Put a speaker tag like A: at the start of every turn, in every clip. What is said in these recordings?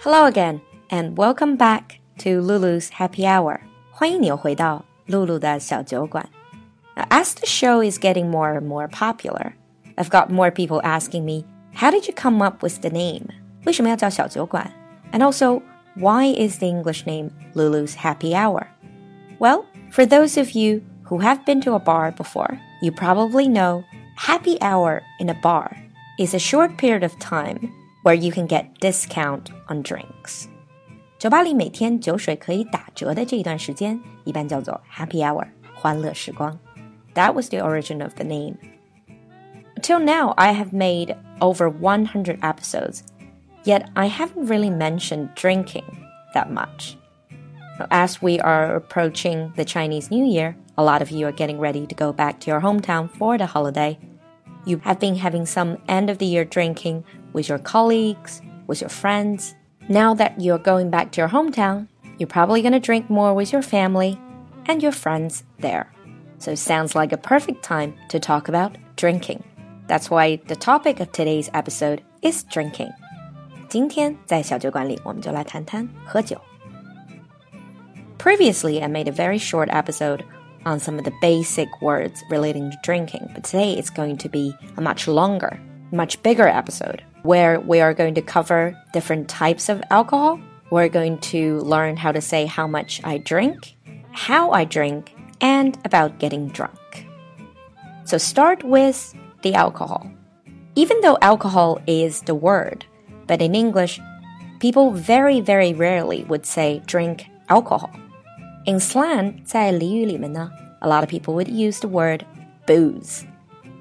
A: Hello again, and welcome back to Lulu's Happy Hour. 欢迎你又回到露露的小酒馆。Now, as the show is getting more and more popular, I've got more people asking me, "How did you come up with the name?" 为什么要叫小酒馆? And also, why is the English name Lulu's Happy Hour? Well, for those of you who have been to a bar before, you probably know happy hour in a bar is a short period of time where you can get discount on drinks. 酒吧里每天酒水可以打折的这一段时间，一般叫做 happy hour，欢乐时光。That was the origin of the name. Till now, I have made over 100 episodes, yet I haven't really mentioned drinking that much. As we are approaching the Chinese New Year, a lot of you are getting ready to go back to your hometown for the holiday. You have been having some end of the year drinking with your colleagues, with your friends. Now that you're going back to your hometown, you're probably going to drink more with your family and your friends there. So it sounds like a perfect time to talk about drinking. That's why the topic of today's episode is drinking. 今天在小酒馆里，我们就来谈谈喝酒。Previously, I made a very short episode on some of the basic words relating to drinking, but today it's going to be a much longer, much bigger episode where we are going to cover different types of alcohol. We're going to learn how to say how much I drink, how I drink, and about getting drunk. So start with the alcohol. Even though alcohol is the word, but in English, people very, very rarely would say drink alcohol. In slang, 在俚语里面呢, a lot of people would use the word booze.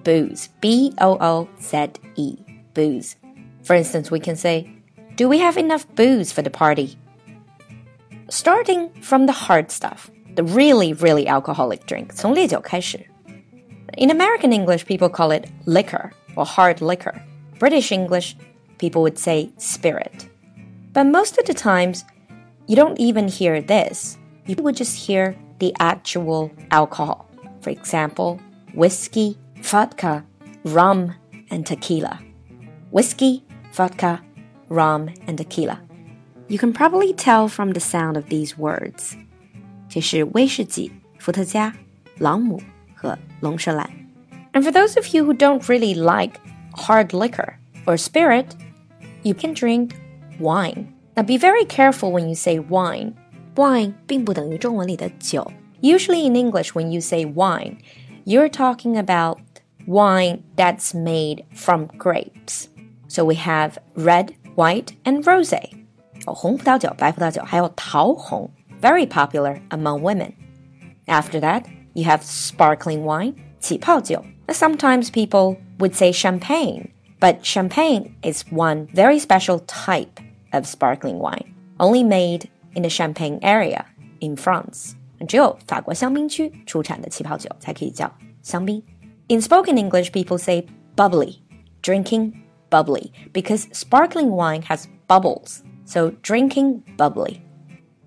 A: Booze. B O O Z E. Booze. For instance, we can say, Do we have enough booze for the party? Starting from the hard stuff, the really, really alcoholic drink, 从烈酒开始. In American English, people call it liquor or hard liquor. British English, people would say spirit. But most of the times, you don't even hear this. You would just hear the actual alcohol. For example, whiskey, vodka, rum, and tequila. Whiskey, vodka, rum, and tequila. You can probably tell from the sound of these words. 这是威士忌、伏特加、朗姆和龙舌兰. And for those of you who don't really like hard liquor or spirit, you can drink wine. Now be very careful when you say wine. Wine 并不等于中文里的酒. Usually in English, when you say wine, you're talking about wine that's made from grapes. So we have red, white, and rosé. 有红葡萄酒、白葡萄酒，还有桃红, very popular among women. After that, you have sparkling wine, 起泡酒. Sometimes people would say champagne, but champagne is one very special type of sparkling wine, only made in the Champagne area in France. 只有法国香槟区出产的气泡酒才可以叫香槟. In spoken English, people say bubbly, drinking bubbly because sparkling wine has bubbles. So drinking bubbly.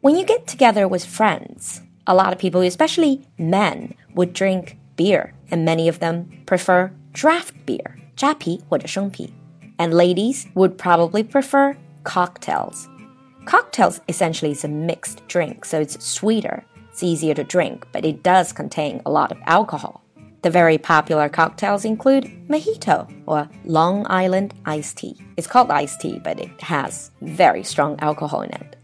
A: When you get together with friends, a lot of people, especially men, would drink beer, and many of them prefer draft beer, 扎啤或者生啤. And ladies would probably prefer cocktails. Cocktails essentially is a mixed drink, so it's sweeter, it's easier to drink, but it does contain a lot of alcohol. The very popular cocktails include mojito or Long Island iced tea. It's called iced tea, but it has very strong alcohol in it.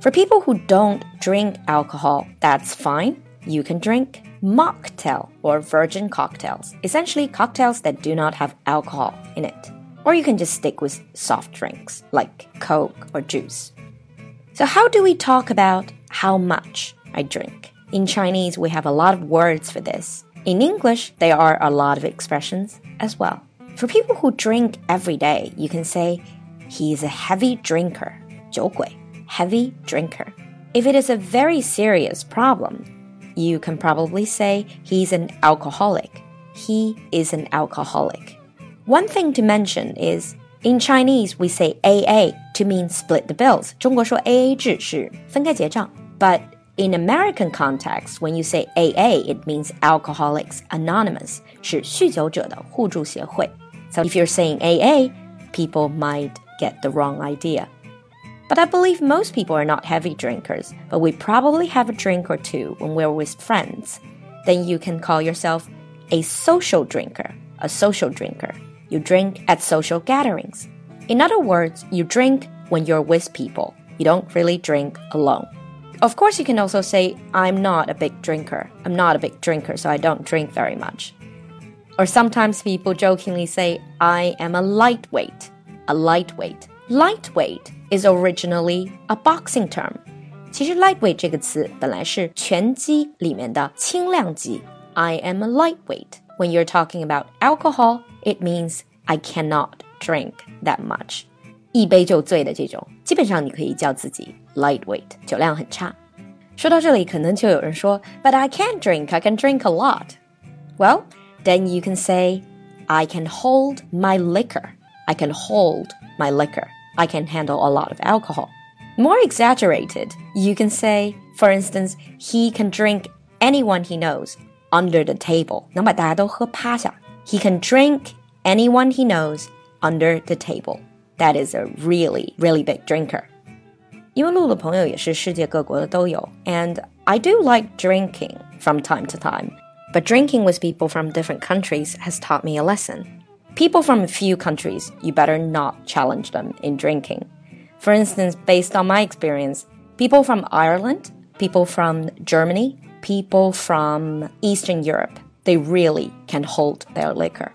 A: For people who don't drink alcohol, that's fine. You can drink mocktail or virgin cocktails, essentially cocktails that do not have alcohol in it. Or you can just stick with soft drinks like Coke or juice. So, how do we talk about how much I drink? In Chinese, we have a lot of words for this. In English, there are a lot of expressions as well. For people who drink every day, you can say, he is a heavy drinker, 酒鬼, heavy drinker. If it is a very serious problem, you can probably say he's an alcoholic. He is an alcoholic. One thing to mention is in Chinese we say AA to mean split the bills. 中国说 AA 制是分开结账, but in American context, when you say AA, it means Alcoholics Anonymous, 是酗酒者的互助协会. So if you're saying AA, people might get the wrong idea. But I believe most people are not heavy drinkers, but we probably have a drink or two when we're with friends. Then you can call yourself a social drinker, a social drinker. You drink at social gatherings. In other words, you drink when you're with people. You don't really drink alone. Of course, you can also say, I'm not a big drinker. I'm not a big drinker, so I don't drink very much. Or sometimes people jokingly say, I am a lightweight. A lightweight. Lightweight is originally a boxing term. 其实 lightweight 这个词本来是拳击里面的轻量级。I am a lightweight. When you're talking about alcohol, it means I cannot drink that much. 一杯就醉的这种，基本上你可以叫自己 lightweight，酒量很差。说到这里，可能就有人说，But I can't drink. I can drink a lot. Well, then you can say, I can hold my liquor. I can hold my liquor. I can handle a lot of alcohol. More exaggerated, you can say, for instance, he can drink anyone he knows under the table. He can drink anyone he knows under the table. That is a really, really big drinker. 因为录的朋友也是世界各国的都有，and I do like drinking from time to time. But drinking with people from different countries has taught me a lesson. People from a few countries, you better not challenge them in drinking. For instance, based on my experience, people from Ireland, people from Germany, people from Eastern Europe, they really can hold their liquor.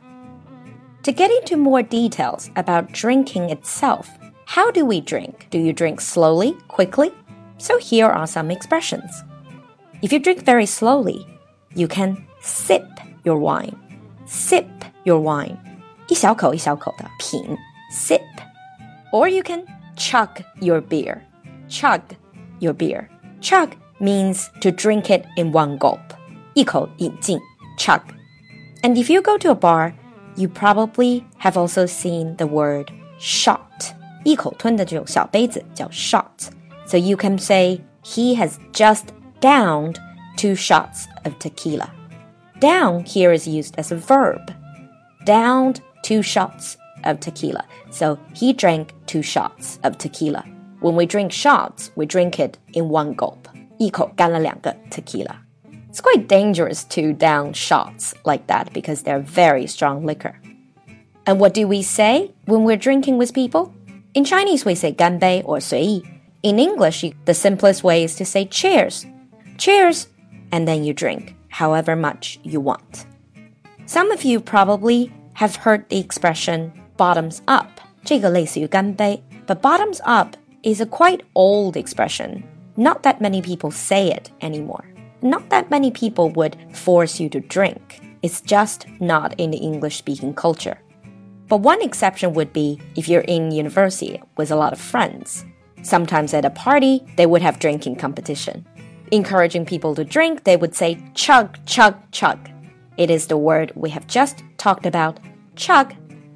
A: To get into more details about drinking itself, how do we drink? Do you drink slowly, quickly? So here are some expressions. If you drink very slowly, you can sip your wine. Sip your wine. 一小口一小口的品 sip. Or you can chug your beer. Chug your beer. Chug means to drink it in one gulp. 一口饮尽 chug. And if you go to a bar, you probably have also seen the word shot. 一口吞的这种小杯子叫 shot. So you can say he has just downed two shots of tequila. Down here is used as a verb. Downed two shots of tequila. So he drank two shots of tequila. When we drink shots, we drink it in one gulp. 一口干了两个 tequila. It's quite dangerous to down shots like that because they're very strong liquor. And what do we say when we're drinking with people? In Chinese, we say 干杯 or 随意. In English, the simplest way is to say cheers. Cheers, and then you drink however much you want. Some of you probably have heard the expression bottoms up. 这个类似于干杯, but bottoms up is a quite old expression. Not that many people say it anymore. Not that many people would force you to drink. It's just not in the English speaking culture. But one exception would be if you're in university with a lot of friends. Sometimes at a party, they would have drinking competition. Encouraging people to drink, they would say chug, chug, chug. It is the word we have just talked about, chug,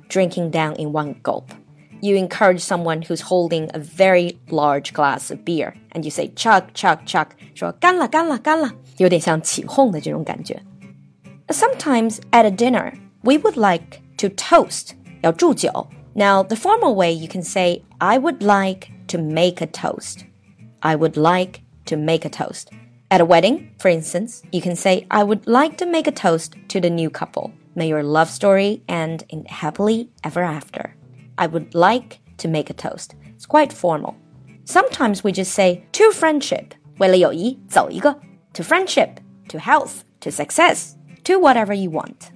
A: drinking down in one gulp. You encourage someone who's holding a very large glass of beer, and you say chug, chug, chug, 说干了，干了，干了，有点像起哄的这种感觉。Sometimes at a dinner, we would like to toast, 要祝酒. Now, the formal way you can say, I would like to make a toast. I would like to make a toast. At a wedding, for instance, you can say, I would like to make a toast to the new couple. May your love story end in happily ever after. I would like to make a toast. It's quite formal. Sometimes we just say, to friendship. 为了友谊，走一个. To friendship, to health, to success, to whatever you want.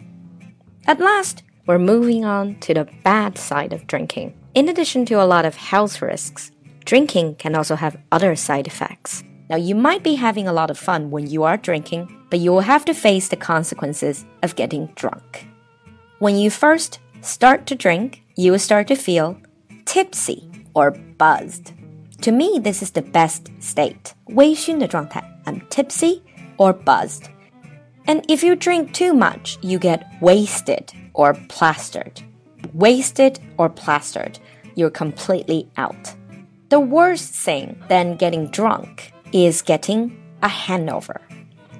A: At last, we're moving on to the bad side of drinking. In addition to a lot of health risks, drinking can also have other side effects. Now, you might be having a lot of fun when you are drinking, but you will have to face the consequences of getting drunk. When you first start to drink, you will start to feel tipsy or buzzed. To me, this is the best state. 微醺的状态. I'm tipsy or buzzed. And if you drink too much, you get wasted or plastered. Wasted or plastered, you're completely out. The worst thing than getting drunk is getting a hangover.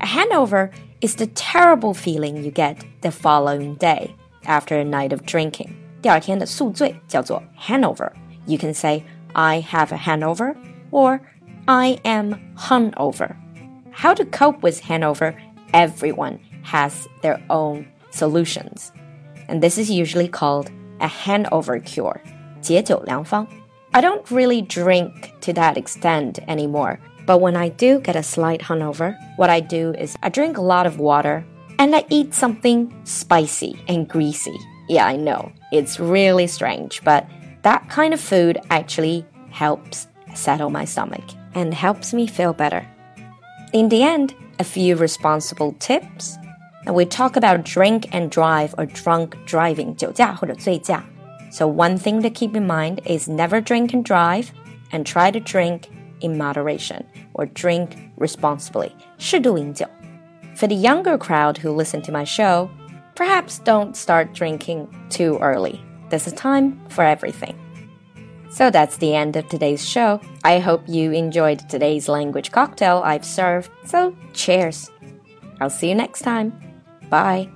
A: A hangover is the terrible feeling you get the following day after a night of drinking. 第二天的宿醉叫做 hangover. You can say, I have a hangover or I am hungover. How to cope with hangover? everyone has their own solutions. And this is usually called a hangover cure. 解酒良方. I don't really drink to that extent anymore, but when I do get a slight hangover, what I do is I drink a lot of water and I eat something spicy and greasy. Yeah, I know. It's really strange, but that kind of food actually helps settle my stomach and helps me feel better. In the end, a few responsible tips. And we talk about drink and drive or drunk driving, 酒驾或者醉驾. So one thing to keep in mind is never drink and drive and try to drink in moderation or drink responsibly. 适度饮酒. For the younger crowd who listen to my show, perhaps don't start drinking too early. There's a time for everything. So that's the end of today's show. I hope you enjoyed today's language cocktail I've served. So cheers. I'll see you next time. Bye.